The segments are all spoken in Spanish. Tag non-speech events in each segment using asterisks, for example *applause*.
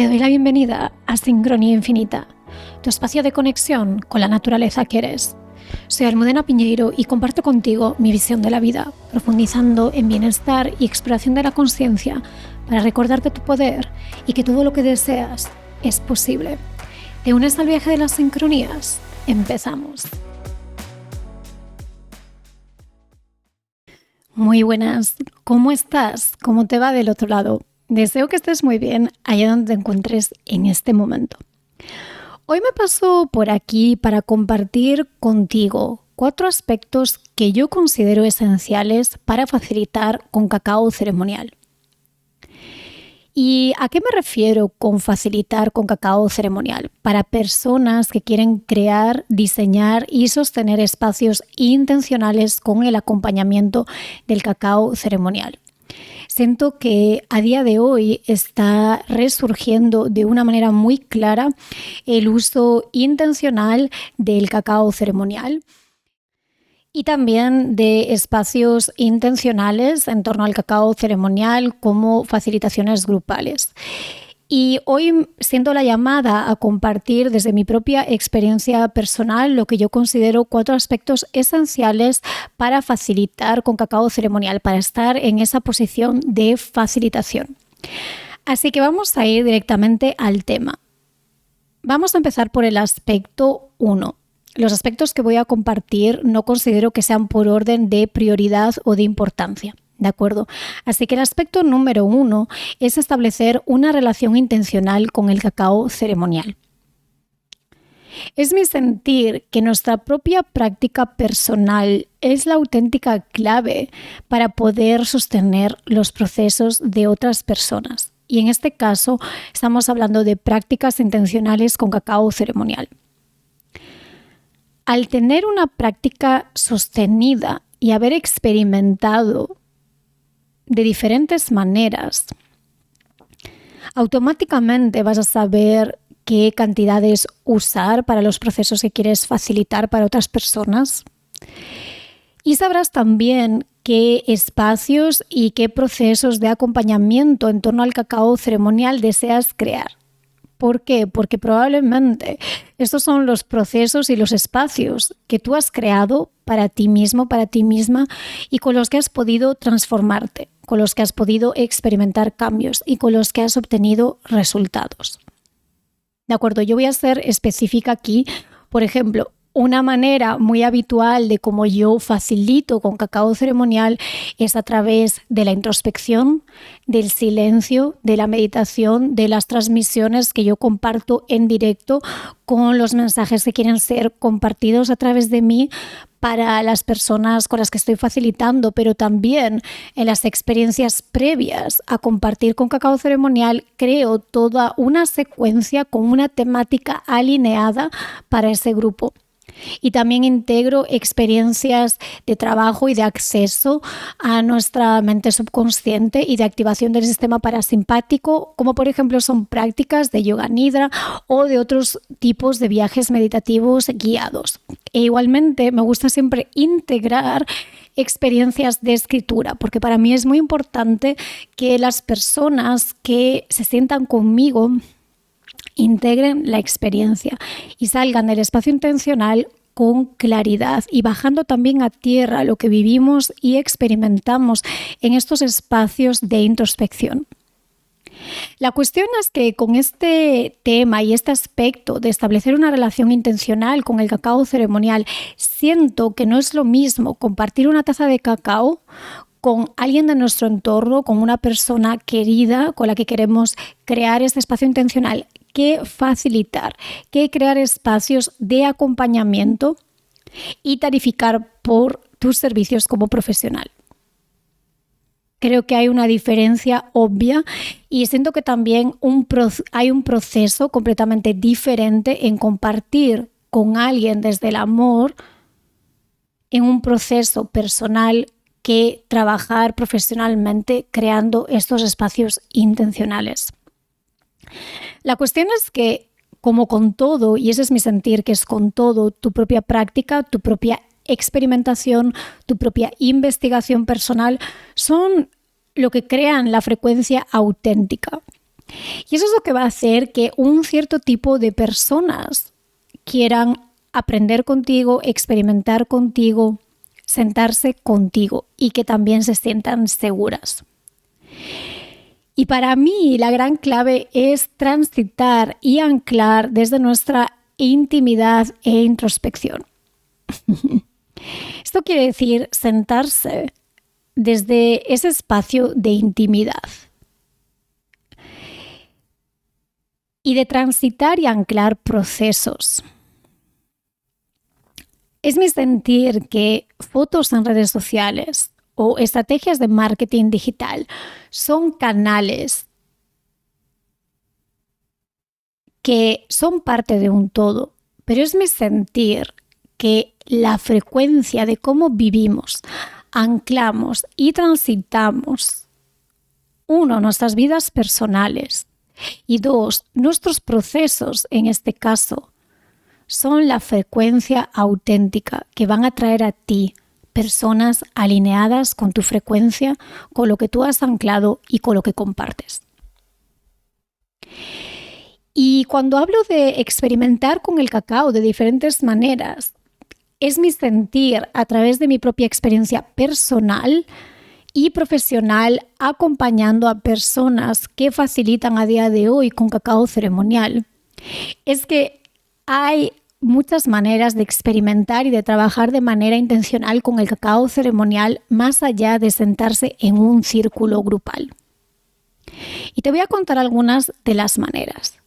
Te doy la bienvenida a Sincronía Infinita, tu espacio de conexión con la naturaleza que eres. Soy Almudena Piñeiro y comparto contigo mi visión de la vida, profundizando en bienestar y exploración de la conciencia para recordarte tu poder y que todo lo que deseas es posible. ¿Te unes al viaje de las sincronías? Empezamos. Muy buenas, ¿cómo estás? ¿Cómo te va del otro lado? Deseo que estés muy bien allá donde te encuentres en este momento. Hoy me paso por aquí para compartir contigo cuatro aspectos que yo considero esenciales para facilitar con cacao ceremonial. ¿Y a qué me refiero con facilitar con cacao ceremonial? Para personas que quieren crear, diseñar y sostener espacios intencionales con el acompañamiento del cacao ceremonial. Siento que a día de hoy está resurgiendo de una manera muy clara el uso intencional del cacao ceremonial y también de espacios intencionales en torno al cacao ceremonial como facilitaciones grupales. Y hoy siento la llamada a compartir desde mi propia experiencia personal lo que yo considero cuatro aspectos esenciales para facilitar con cacao ceremonial, para estar en esa posición de facilitación. Así que vamos a ir directamente al tema. Vamos a empezar por el aspecto 1, los aspectos que voy a compartir no considero que sean por orden de prioridad o de importancia. ¿De acuerdo? Así que el aspecto número uno es establecer una relación intencional con el cacao ceremonial. Es mi sentir que nuestra propia práctica personal es la auténtica clave para poder sostener los procesos de otras personas. Y en este caso estamos hablando de prácticas intencionales con cacao ceremonial. Al tener una práctica sostenida y haber experimentado de diferentes maneras, automáticamente vas a saber qué cantidades usar para los procesos que quieres facilitar para otras personas. Y sabrás también qué espacios y qué procesos de acompañamiento en torno al cacao ceremonial deseas crear. ¿Por qué? Porque probablemente estos son los procesos y los espacios que tú has creado para ti mismo, para ti misma, y con los que has podido transformarte, con los que has podido experimentar cambios y con los que has obtenido resultados. De acuerdo, yo voy a ser específica aquí. Por ejemplo, una manera muy habitual de cómo yo facilito con cacao ceremonial es a través de la introspección, del silencio, de la meditación, de las transmisiones que yo comparto en directo con los mensajes que quieren ser compartidos a través de mí para las personas con las que estoy facilitando, pero también en las experiencias previas a compartir con cacao ceremonial, creo toda una secuencia con una temática alineada para ese grupo. Y también integro experiencias de trabajo y de acceso a nuestra mente subconsciente y de activación del sistema parasimpático, como por ejemplo son prácticas de yoga nidra o de otros tipos de viajes meditativos guiados. E igualmente me gusta siempre integrar experiencias de escritura, porque para mí es muy importante que las personas que se sientan conmigo integren la experiencia y salgan del espacio intencional con claridad y bajando también a tierra lo que vivimos y experimentamos en estos espacios de introspección. La cuestión es que con este tema y este aspecto de establecer una relación intencional con el cacao ceremonial, siento que no es lo mismo compartir una taza de cacao con alguien de nuestro entorno, con una persona querida con la que queremos crear este espacio intencional, que facilitar, que crear espacios de acompañamiento y tarificar por tus servicios como profesional. Creo que hay una diferencia obvia y siento que también hay un proceso completamente diferente en compartir con alguien desde el amor en un proceso personal que trabajar profesionalmente creando estos espacios intencionales. La cuestión es que, como con todo, y ese es mi sentir, que es con todo, tu propia práctica, tu propia experimentación, tu propia investigación personal, son lo que crean la frecuencia auténtica. Y eso es lo que va a hacer que un cierto tipo de personas quieran aprender contigo, experimentar contigo, sentarse contigo y que también se sientan seguras. Y para mí la gran clave es transitar y anclar desde nuestra intimidad e introspección. *laughs* Esto quiere decir sentarse desde ese espacio de intimidad y de transitar y anclar procesos. Es mi sentir que fotos en redes sociales o estrategias de marketing digital. Son canales que son parte de un todo, pero es mi sentir que la frecuencia de cómo vivimos, anclamos y transitamos, uno, nuestras vidas personales y dos, nuestros procesos en este caso, son la frecuencia auténtica que van a traer a ti personas alineadas con tu frecuencia, con lo que tú has anclado y con lo que compartes. Y cuando hablo de experimentar con el cacao de diferentes maneras, es mi sentir a través de mi propia experiencia personal y profesional acompañando a personas que facilitan a día de hoy con cacao ceremonial. Es que hay muchas maneras de experimentar y de trabajar de manera intencional con el cacao ceremonial más allá de sentarse en un círculo grupal. Y te voy a contar algunas de las maneras.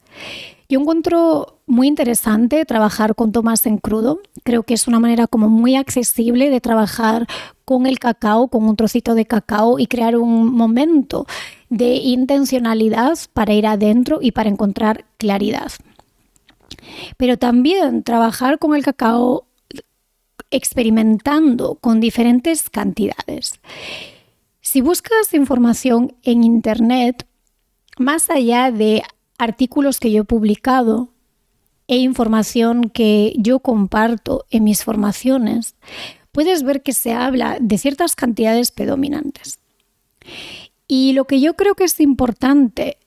Yo encuentro muy interesante trabajar con tomas en crudo. Creo que es una manera como muy accesible de trabajar con el cacao, con un trocito de cacao y crear un momento de intencionalidad para ir adentro y para encontrar claridad. Pero también trabajar con el cacao experimentando con diferentes cantidades. Si buscas información en Internet, más allá de artículos que yo he publicado e información que yo comparto en mis formaciones, puedes ver que se habla de ciertas cantidades predominantes. Y lo que yo creo que es importante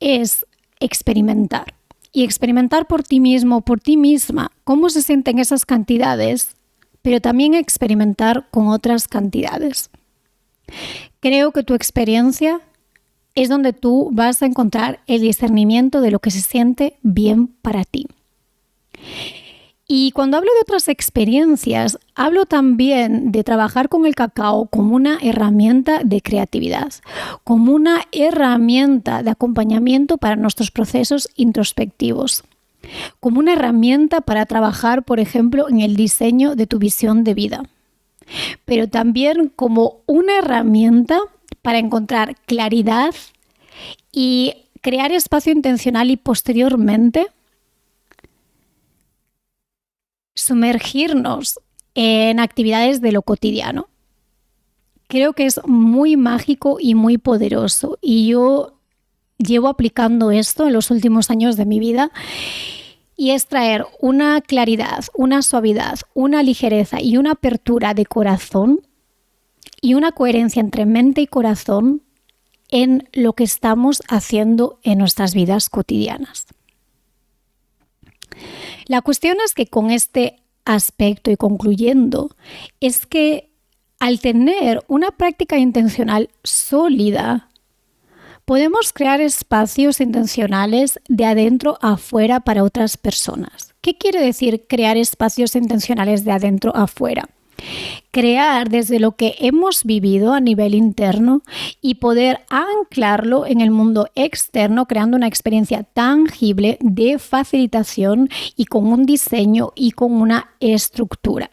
es experimentar y experimentar por ti mismo, por ti misma, cómo se sienten esas cantidades, pero también experimentar con otras cantidades. Creo que tu experiencia es donde tú vas a encontrar el discernimiento de lo que se siente bien para ti. Y cuando hablo de otras experiencias, hablo también de trabajar con el cacao como una herramienta de creatividad, como una herramienta de acompañamiento para nuestros procesos introspectivos, como una herramienta para trabajar, por ejemplo, en el diseño de tu visión de vida, pero también como una herramienta para encontrar claridad y crear espacio intencional y posteriormente sumergirnos en actividades de lo cotidiano. Creo que es muy mágico y muy poderoso y yo llevo aplicando esto en los últimos años de mi vida y es traer una claridad, una suavidad, una ligereza y una apertura de corazón y una coherencia entre mente y corazón en lo que estamos haciendo en nuestras vidas cotidianas. La cuestión es que con este aspecto y concluyendo, es que al tener una práctica intencional sólida, podemos crear espacios intencionales de adentro a afuera para otras personas. ¿Qué quiere decir crear espacios intencionales de adentro a afuera? Crear desde lo que hemos vivido a nivel interno y poder anclarlo en el mundo externo, creando una experiencia tangible de facilitación y con un diseño y con una estructura.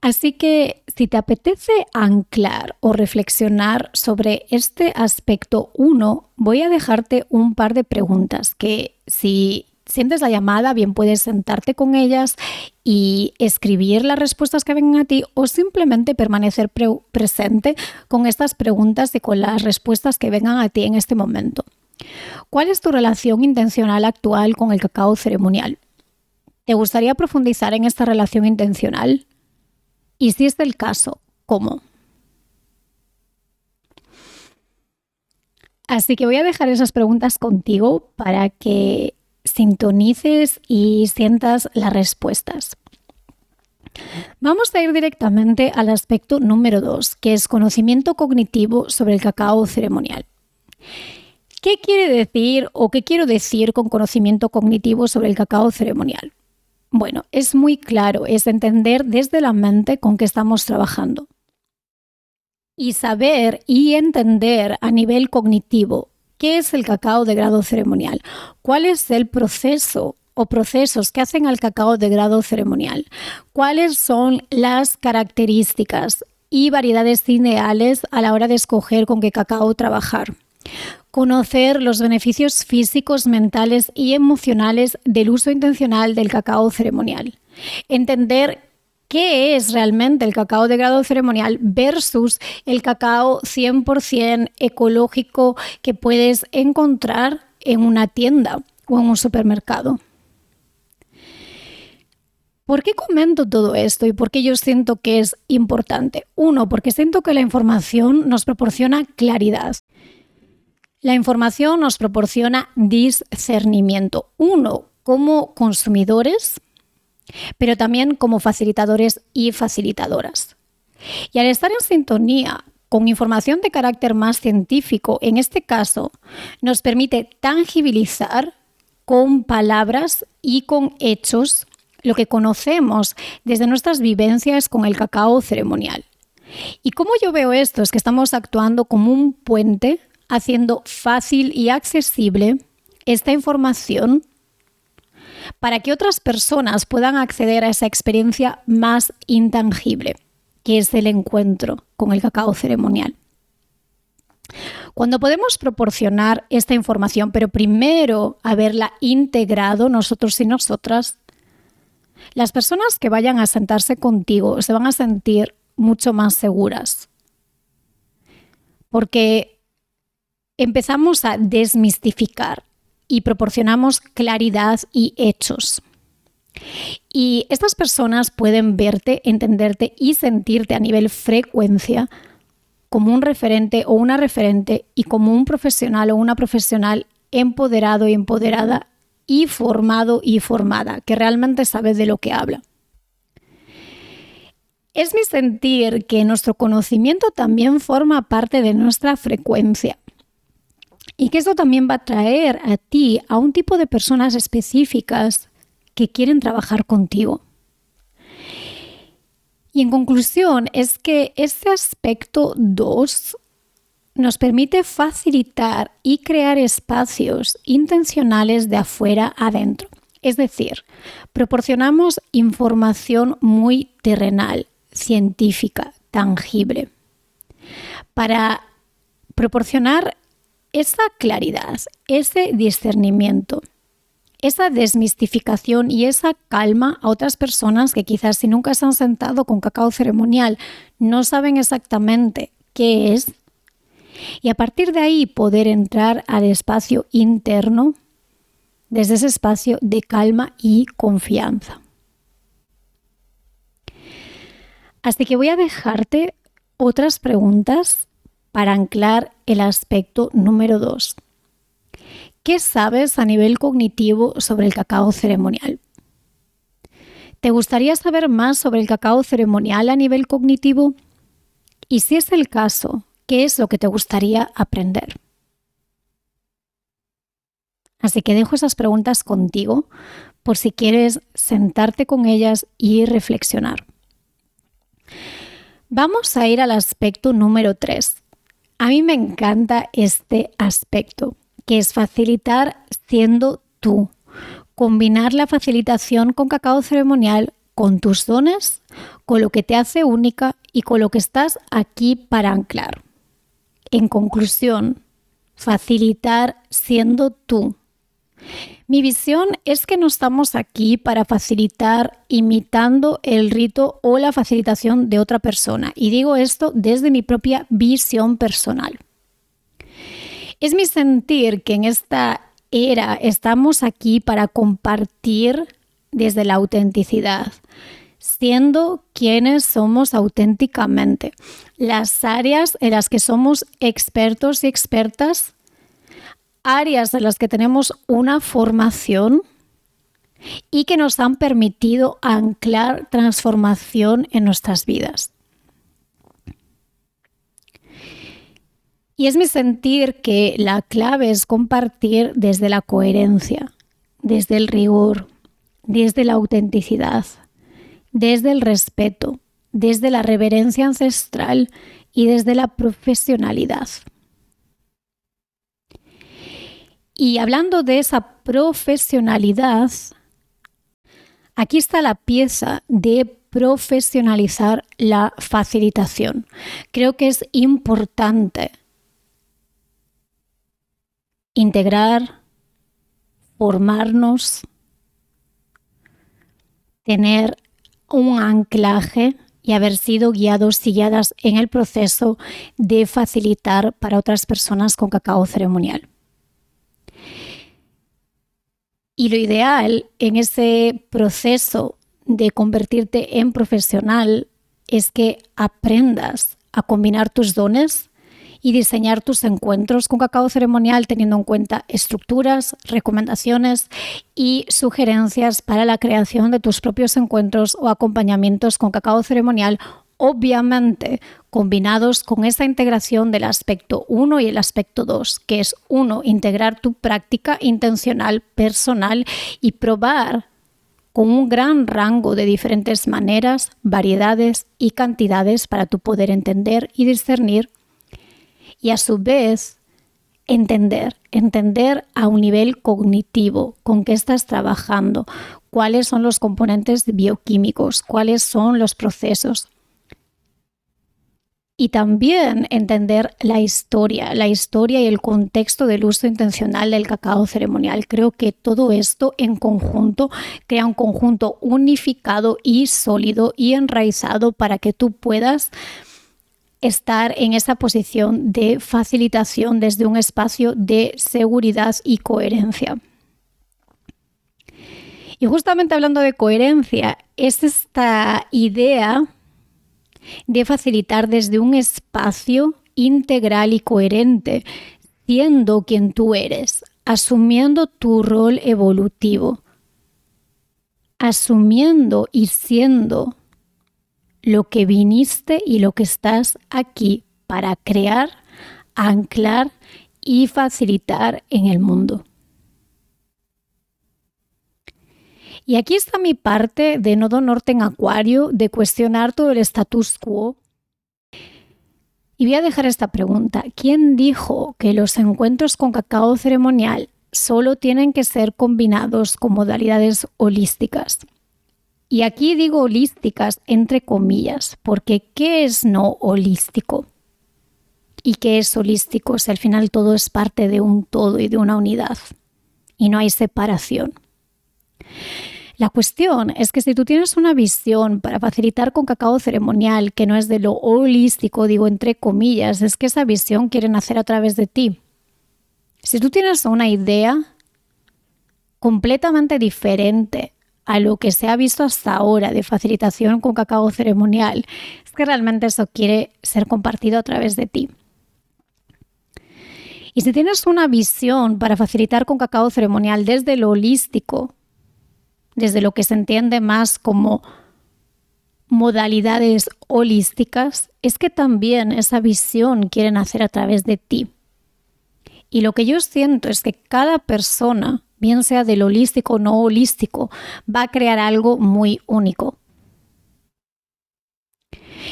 Así que si te apetece anclar o reflexionar sobre este aspecto 1, voy a dejarte un par de preguntas que si sientes la llamada, bien puedes sentarte con ellas y escribir las respuestas que vengan a ti o simplemente permanecer presente con estas preguntas y con las respuestas que vengan a ti en este momento. ¿Cuál es tu relación intencional actual con el cacao ceremonial? ¿Te gustaría profundizar en esta relación intencional? Y si es el caso, ¿cómo? Así que voy a dejar esas preguntas contigo para que sintonices y sientas las respuestas. Vamos a ir directamente al aspecto número 2, que es conocimiento cognitivo sobre el cacao ceremonial. ¿Qué quiere decir o qué quiero decir con conocimiento cognitivo sobre el cacao ceremonial? Bueno, es muy claro, es entender desde la mente con qué estamos trabajando. Y saber y entender a nivel cognitivo qué es el cacao de grado ceremonial, cuál es el proceso o procesos que hacen al cacao de grado ceremonial, cuáles son las características y variedades ideales a la hora de escoger con qué cacao trabajar. Conocer los beneficios físicos, mentales y emocionales del uso intencional del cacao ceremonial. Entender qué es realmente el cacao de grado ceremonial versus el cacao 100% ecológico que puedes encontrar en una tienda o en un supermercado. ¿Por qué comento todo esto y por qué yo siento que es importante? Uno, porque siento que la información nos proporciona claridad. La información nos proporciona discernimiento. Uno, como consumidores, pero también como facilitadores y facilitadoras. Y al estar en sintonía con información de carácter más científico, en este caso, nos permite tangibilizar con palabras y con hechos lo que conocemos desde nuestras vivencias con el cacao ceremonial. Y cómo yo veo esto es que estamos actuando como un puente, haciendo fácil y accesible esta información para que otras personas puedan acceder a esa experiencia más intangible, que es el encuentro con el cacao ceremonial. Cuando podemos proporcionar esta información, pero primero haberla integrado nosotros y nosotras, las personas que vayan a sentarse contigo se van a sentir mucho más seguras. Porque empezamos a desmistificar y proporcionamos claridad y hechos. Y estas personas pueden verte, entenderte y sentirte a nivel frecuencia como un referente o una referente y como un profesional o una profesional empoderado y empoderada y formado y formada, que realmente sabe de lo que habla. Es mi sentir que nuestro conocimiento también forma parte de nuestra frecuencia y que esto también va a traer a ti a un tipo de personas específicas que quieren trabajar contigo. Y en conclusión, es que este aspecto 2 nos permite facilitar y crear espacios intencionales de afuera adentro. Es decir, proporcionamos información muy terrenal, científica, tangible, para proporcionar esa claridad, ese discernimiento, esa desmistificación y esa calma a otras personas que quizás si nunca se han sentado con cacao ceremonial no saben exactamente qué es y a partir de ahí poder entrar al espacio interno desde ese espacio de calma y confianza. Así que voy a dejarte otras preguntas para anclar el aspecto número 2. ¿Qué sabes a nivel cognitivo sobre el cacao ceremonial? ¿Te gustaría saber más sobre el cacao ceremonial a nivel cognitivo? Y si es el caso, ¿Qué es lo que te gustaría aprender? Así que dejo esas preguntas contigo por si quieres sentarte con ellas y reflexionar. Vamos a ir al aspecto número 3. A mí me encanta este aspecto, que es facilitar siendo tú. Combinar la facilitación con cacao ceremonial con tus dones, con lo que te hace única y con lo que estás aquí para anclar. En conclusión, facilitar siendo tú. Mi visión es que no estamos aquí para facilitar imitando el rito o la facilitación de otra persona. Y digo esto desde mi propia visión personal. Es mi sentir que en esta era estamos aquí para compartir desde la autenticidad, siendo quienes somos auténticamente. Las áreas en las que somos expertos y expertas áreas en las que tenemos una formación y que nos han permitido anclar transformación en nuestras vidas. Y es mi sentir que la clave es compartir desde la coherencia, desde el rigor, desde la autenticidad, desde el respeto, desde la reverencia ancestral y desde la profesionalidad. Y hablando de esa profesionalidad, aquí está la pieza de profesionalizar la facilitación. Creo que es importante integrar, formarnos, tener un anclaje y haber sido guiados y guiadas en el proceso de facilitar para otras personas con cacao ceremonial. Y lo ideal en ese proceso de convertirte en profesional es que aprendas a combinar tus dones y diseñar tus encuentros con cacao ceremonial teniendo en cuenta estructuras, recomendaciones y sugerencias para la creación de tus propios encuentros o acompañamientos con cacao ceremonial obviamente combinados con esa integración del aspecto 1 y el aspecto 2, que es uno, integrar tu práctica intencional, personal y probar con un gran rango de diferentes maneras, variedades y cantidades para tu poder entender y discernir y a su vez entender, entender a un nivel cognitivo con qué estás trabajando, cuáles son los componentes bioquímicos, cuáles son los procesos. Y también entender la historia, la historia y el contexto del uso intencional del cacao ceremonial. Creo que todo esto en conjunto crea un conjunto unificado y sólido y enraizado para que tú puedas estar en esa posición de facilitación desde un espacio de seguridad y coherencia. Y justamente hablando de coherencia, es esta idea de facilitar desde un espacio integral y coherente, siendo quien tú eres, asumiendo tu rol evolutivo, asumiendo y siendo lo que viniste y lo que estás aquí para crear, anclar y facilitar en el mundo. Y aquí está mi parte de Nodo Norte en Acuario, de cuestionar todo el status quo. Y voy a dejar esta pregunta. ¿Quién dijo que los encuentros con cacao ceremonial solo tienen que ser combinados con modalidades holísticas? Y aquí digo holísticas entre comillas, porque ¿qué es no holístico? ¿Y qué es holístico? Si al final todo es parte de un todo y de una unidad y no hay separación. La cuestión es que si tú tienes una visión para facilitar con cacao ceremonial que no es de lo holístico, digo entre comillas, es que esa visión quieren hacer a través de ti. Si tú tienes una idea completamente diferente a lo que se ha visto hasta ahora de facilitación con cacao ceremonial, es que realmente eso quiere ser compartido a través de ti. Y si tienes una visión para facilitar con cacao ceremonial desde lo holístico, desde lo que se entiende más como modalidades holísticas, es que también esa visión quieren hacer a través de ti. Y lo que yo siento es que cada persona bien sea del holístico o no holístico, va a crear algo muy único.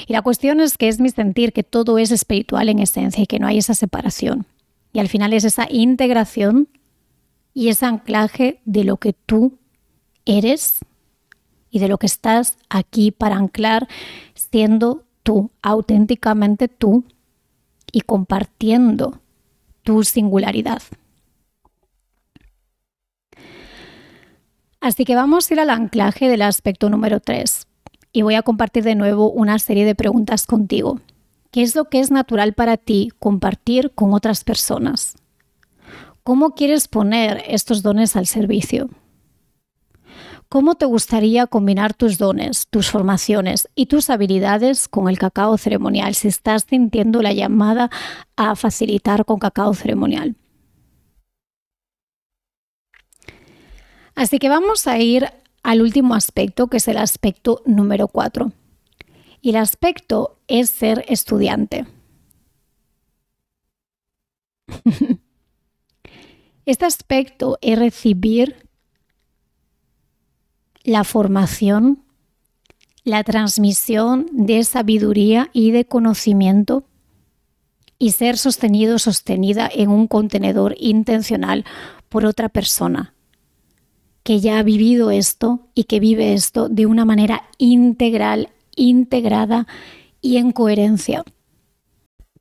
Y la cuestión es que es mi sentir que todo es espiritual en esencia y que no hay esa separación. Y al final es esa integración y ese anclaje de lo que tú eres y de lo que estás aquí para anclar siendo tú, auténticamente tú y compartiendo tu singularidad. Así que vamos a ir al anclaje del aspecto número 3 y voy a compartir de nuevo una serie de preguntas contigo. ¿Qué es lo que es natural para ti compartir con otras personas? ¿Cómo quieres poner estos dones al servicio? ¿Cómo te gustaría combinar tus dones, tus formaciones y tus habilidades con el cacao ceremonial si estás sintiendo la llamada a facilitar con cacao ceremonial? Así que vamos a ir al último aspecto, que es el aspecto número cuatro. Y el aspecto es ser estudiante. *laughs* Este aspecto es recibir la formación, la transmisión de sabiduría y de conocimiento y ser sostenido, sostenida en un contenedor intencional por otra persona que ya ha vivido esto y que vive esto de una manera integral, integrada y en coherencia.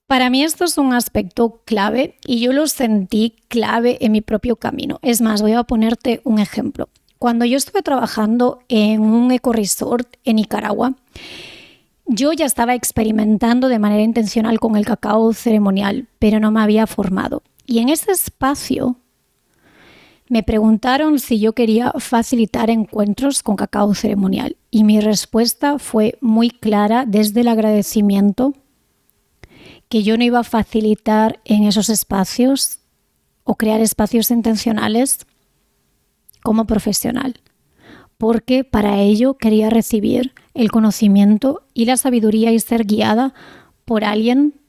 Para mí esto es un aspecto clave y yo lo sentí clave en mi propio camino. Es más, voy a ponerte un ejemplo. Cuando yo estuve trabajando en un ecoresort en Nicaragua, yo ya estaba experimentando de manera intencional con el cacao ceremonial, pero no me había formado. Y en ese espacio me preguntaron si yo quería facilitar encuentros con cacao ceremonial y mi respuesta fue muy clara desde el agradecimiento que yo no iba a facilitar en esos espacios o crear espacios intencionales como profesional, porque para ello quería recibir el conocimiento y la sabiduría y ser guiada por alguien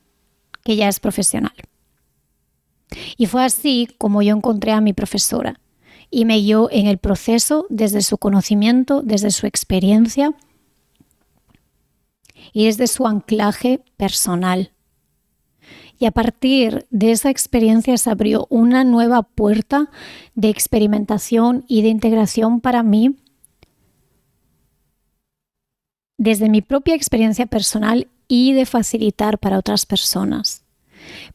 que ya es profesional. Y fue así como yo encontré a mi profesora y me guió en el proceso desde su conocimiento, desde su experiencia y desde su anclaje personal. Y a partir de esa experiencia se abrió una nueva puerta de experimentación y de integración para mí desde mi propia experiencia personal y de facilitar para otras personas.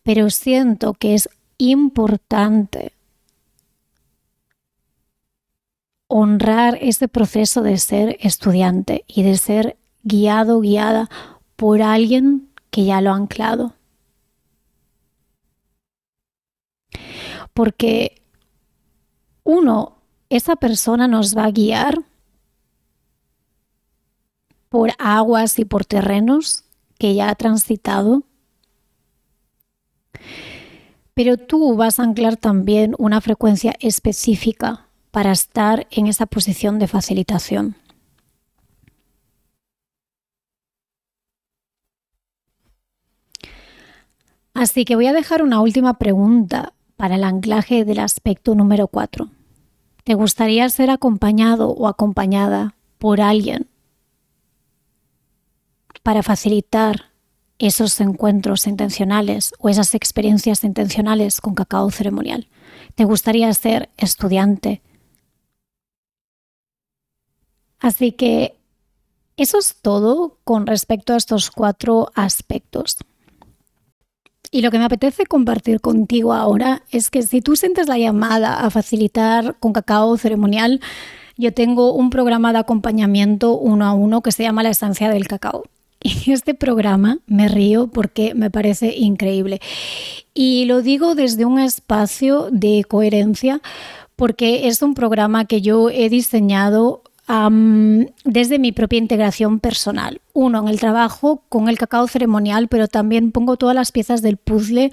Pero siento que es importante honrar este proceso de ser estudiante y de ser guiado, guiada por alguien que ya lo ha anclado. Porque uno, esa persona nos va a guiar por aguas y por terrenos que ya ha transitado pero tú vas a anclar también una frecuencia específica para estar en esa posición de facilitación. Así que voy a dejar una última pregunta para el anclaje del aspecto número 4. ¿Te gustaría ser acompañado o acompañada por alguien para facilitar esos encuentros intencionales o esas experiencias intencionales con cacao ceremonial? ¿Te gustaría ser estudiante? Así que eso es todo con respecto a estos cuatro aspectos. Y lo que me apetece compartir contigo ahora es que si tú sientes la llamada a facilitar con cacao ceremonial, yo tengo un programa de acompañamiento uno a uno que se llama La Estancia del Cacao. *laughs* Y este programa me río porque me parece increíble. Y lo digo desde un espacio de coherencia porque es un programa que yo he diseñado desde mi propia integración personal. Uno, en el trabajo con el cacao ceremonial, pero también pongo todas las piezas del puzzle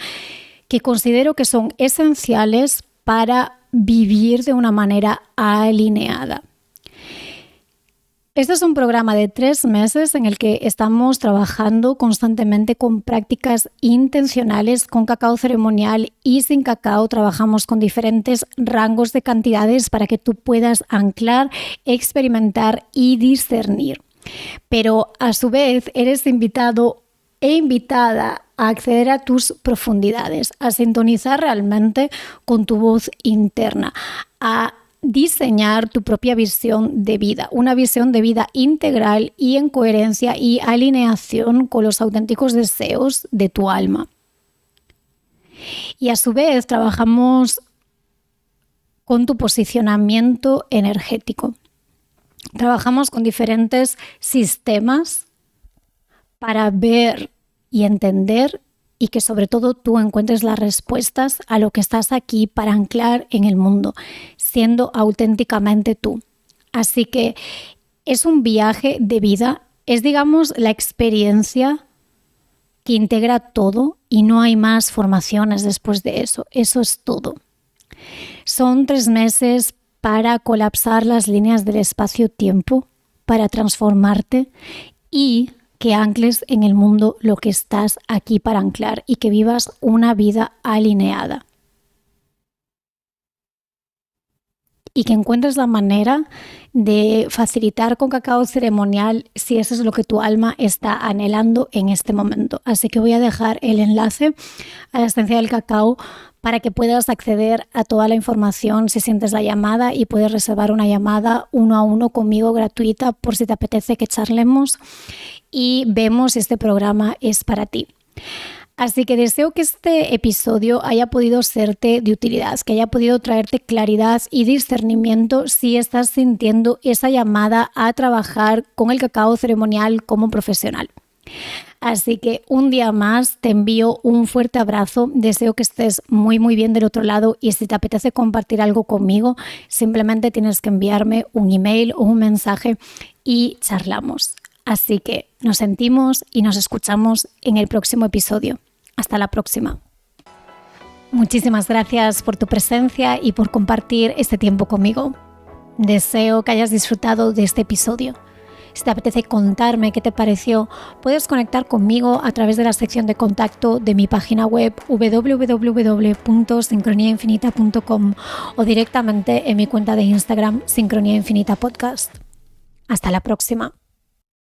que considero que son esenciales para vivir de una manera alineada. Este es un programa de tres meses en el que estamos trabajando constantemente con prácticas intencionales con cacao ceremonial y sin cacao. Trabajamos con diferentes rangos de cantidades para que tú puedas anclar, experimentar y discernir. Pero a su vez eres invitado e invitada a acceder a tus profundidades, a sintonizar realmente con tu voz interna, a diseñar tu propia visión de vida, una visión de vida integral y en coherencia y alineación con los auténticos deseos de tu alma. Y a su vez trabajamos con tu posicionamiento energético. Trabajamos con diferentes sistemas para ver y entender y que sobre todo tú encuentres las respuestas a lo que estás aquí para anclar en el mundo, auténticamente tú. Así que es un viaje de vida, es digamos la experiencia que integra todo y no hay más formaciones después de eso, eso es todo. Son tres meses para colapsar las líneas del espacio-tiempo, para transformarte y que ancles en el mundo lo que estás aquí para anclar y que vivas una vida alineada. Y que encuentres la manera de facilitar con cacao ceremonial si eso es lo que tu alma está anhelando en este momento. Así que voy a dejar el enlace a la esencia del cacao para que puedas acceder a toda la información si sientes la llamada y puedes reservar una llamada uno a uno conmigo gratuita por si te apetece que charlemos y vemos si este programa es para ti. Así que deseo que este episodio haya podido serte de utilidad, que haya podido traerte claridad y discernimiento si estás sintiendo esa llamada a trabajar con el cacao ceremonial como profesional. Así que un día más te envío un fuerte abrazo, deseo que estés muy muy bien del otro lado y si te apetece compartir algo conmigo, simplemente tienes que enviarme un email o un mensaje y charlamos. Así que nos sentimos y nos escuchamos en el próximo episodio. Hasta la próxima. Muchísimas gracias por tu presencia y por compartir este tiempo conmigo. Deseo que hayas disfrutado de este episodio. Si te apetece contarme qué te pareció, puedes conectar conmigo a través de la sección de contacto de mi página web www.sincroniainfinita.com o directamente en mi cuenta de Instagram Sincronía Infinita Podcast. Hasta la próxima.